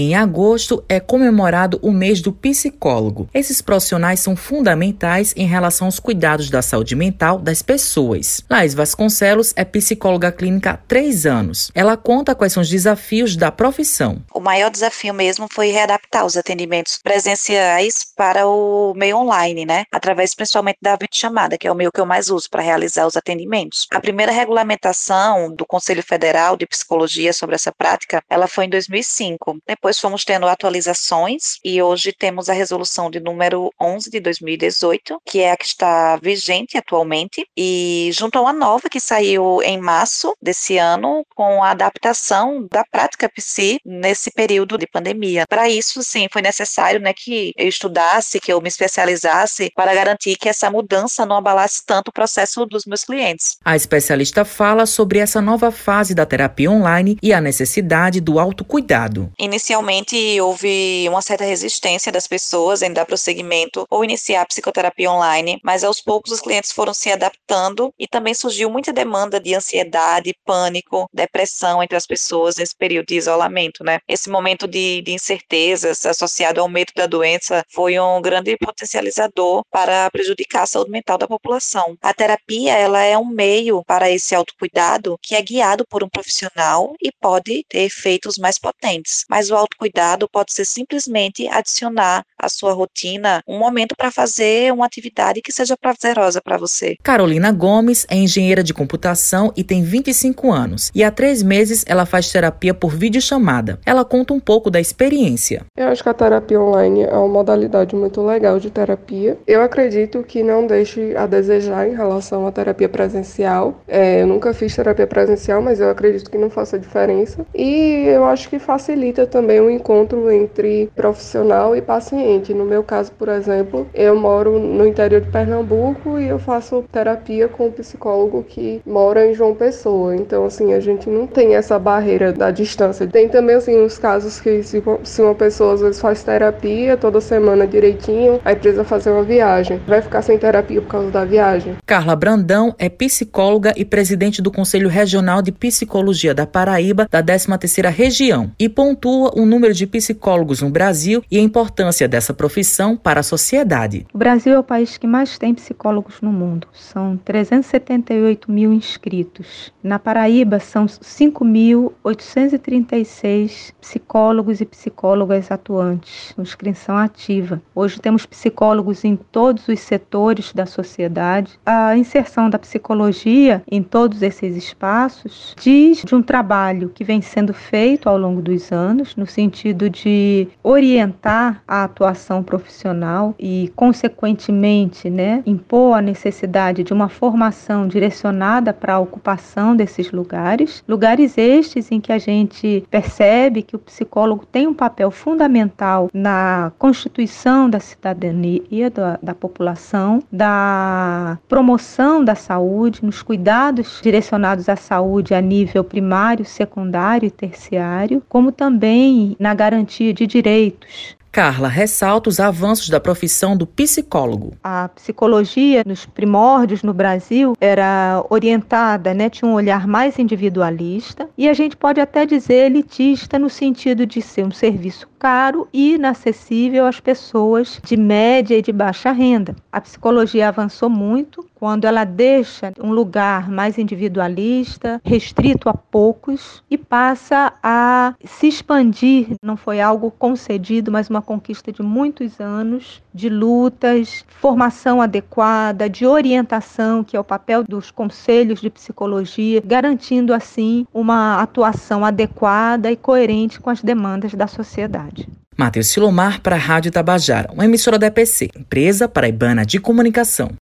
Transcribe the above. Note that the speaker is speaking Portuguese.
Em agosto é comemorado o mês do psicólogo. Esses profissionais são fundamentais em relação aos cuidados da saúde mental das pessoas. Laís Vasconcelos é psicóloga clínica há três anos. Ela conta quais são os desafios da profissão. O maior desafio mesmo foi readaptar os atendimentos presenciais para o meio online, né? Através principalmente da videochamada, que é o meio que eu mais uso para realizar os atendimentos. A primeira regulamentação do Conselho Federal de Psicologia sobre essa prática, ela foi em 2005. Depois fomos tendo atualizações e hoje temos a resolução de número 11 de 2018, que é a que está vigente atualmente, e junto a uma nova que saiu em março desse ano com a adaptação da prática psi nesse período de pandemia. Para isso, sim, foi necessário, né, que eu estudasse, que eu me especializasse para garantir que essa mudança não abalasse tanto o processo dos meus clientes. A especialista fala sobre essa nova fase da terapia online e a necessidade do autocuidado. Inicialmente houve uma certa resistência das pessoas em dar prosseguimento ou iniciar a psicoterapia online, mas aos poucos os clientes foram se adaptando e também surgiu muita demanda de ansiedade, pânico, depressão entre as pessoas nesse período de isolamento, né? Esse momento de, de incertezas associado ao medo da doença foi um grande potencializador para prejudicar a saúde mental da população. A terapia, ela é um meio para esse autocuidado que é guiado por um profissional e pode ter efeitos mais potentes. Mas o autocuidado pode ser simplesmente adicionar à sua rotina um momento para fazer uma atividade que seja prazerosa para você. Carolina Gomes é engenheira de computação e tem 25 anos. E há três meses ela faz terapia por videochamada. Ela conta um pouco da experiência. Eu acho que a terapia online é uma modalidade muito legal de terapia. Eu acredito que não deixe a desejar em relação à terapia presencial. É, eu nunca fiz terapia presencial, mas eu acredito que não faça diferença. E eu acho que facilita também o encontro entre profissional e paciente. No meu caso, por exemplo, eu moro no interior de Pernambuco e eu faço terapia com um psicólogo que mora em João Pessoa. Então, assim, a gente não tem essa barreira da distância. Tem também, assim, os casos que se, se uma pessoa às vezes faz terapia toda semana direitinho, aí precisa fazer uma viagem. Vai ficar sem terapia por causa da viagem. Carla Brandão é psicóloga e presidente do Conselho Regional de Psicologia da Paraíba, da 13ª Região, e pontua o número de psicólogos no Brasil e a importância dessa profissão para a sociedade. O Brasil é o país que mais tem psicólogos no mundo. São 378 mil inscritos. Na Paraíba são 5.836 psicólogos e psicólogas atuantes, com inscrição ativa. Hoje temos psicólogos em todos os setores da sociedade. A inserção da psicologia em todos esses espaços diz de um trabalho que vem sendo feito ao longo dos anos, no sentido de orientar a atuação profissional e, consequentemente, né, impor a necessidade de uma formação direcionada para a ocupação desses lugares. Lugares estes em que a gente percebe que o psicólogo tem um papel fundamental na constituição da cidadania da, da população, da promoção da saúde, nos cuidados direcionados à saúde a nível primário, secundário e terciário, como também na garantia de direitos Carla ressalta os avanços da profissão do psicólogo. A psicologia, nos primórdios no Brasil, era orientada, né, tinha um olhar mais individualista e a gente pode até dizer elitista no sentido de ser um serviço caro e inacessível às pessoas de média e de baixa renda. A psicologia avançou muito quando ela deixa um lugar mais individualista, restrito a poucos e passa a se expandir. Não foi algo concedido, mas uma conquista de muitos anos de lutas, formação adequada, de orientação, que é o papel dos conselhos de psicologia, garantindo assim uma atuação adequada e coerente com as demandas da sociedade. Matheus Silomar para a Rádio Tabajara, uma emissora da EPC, empresa paraibana de comunicação.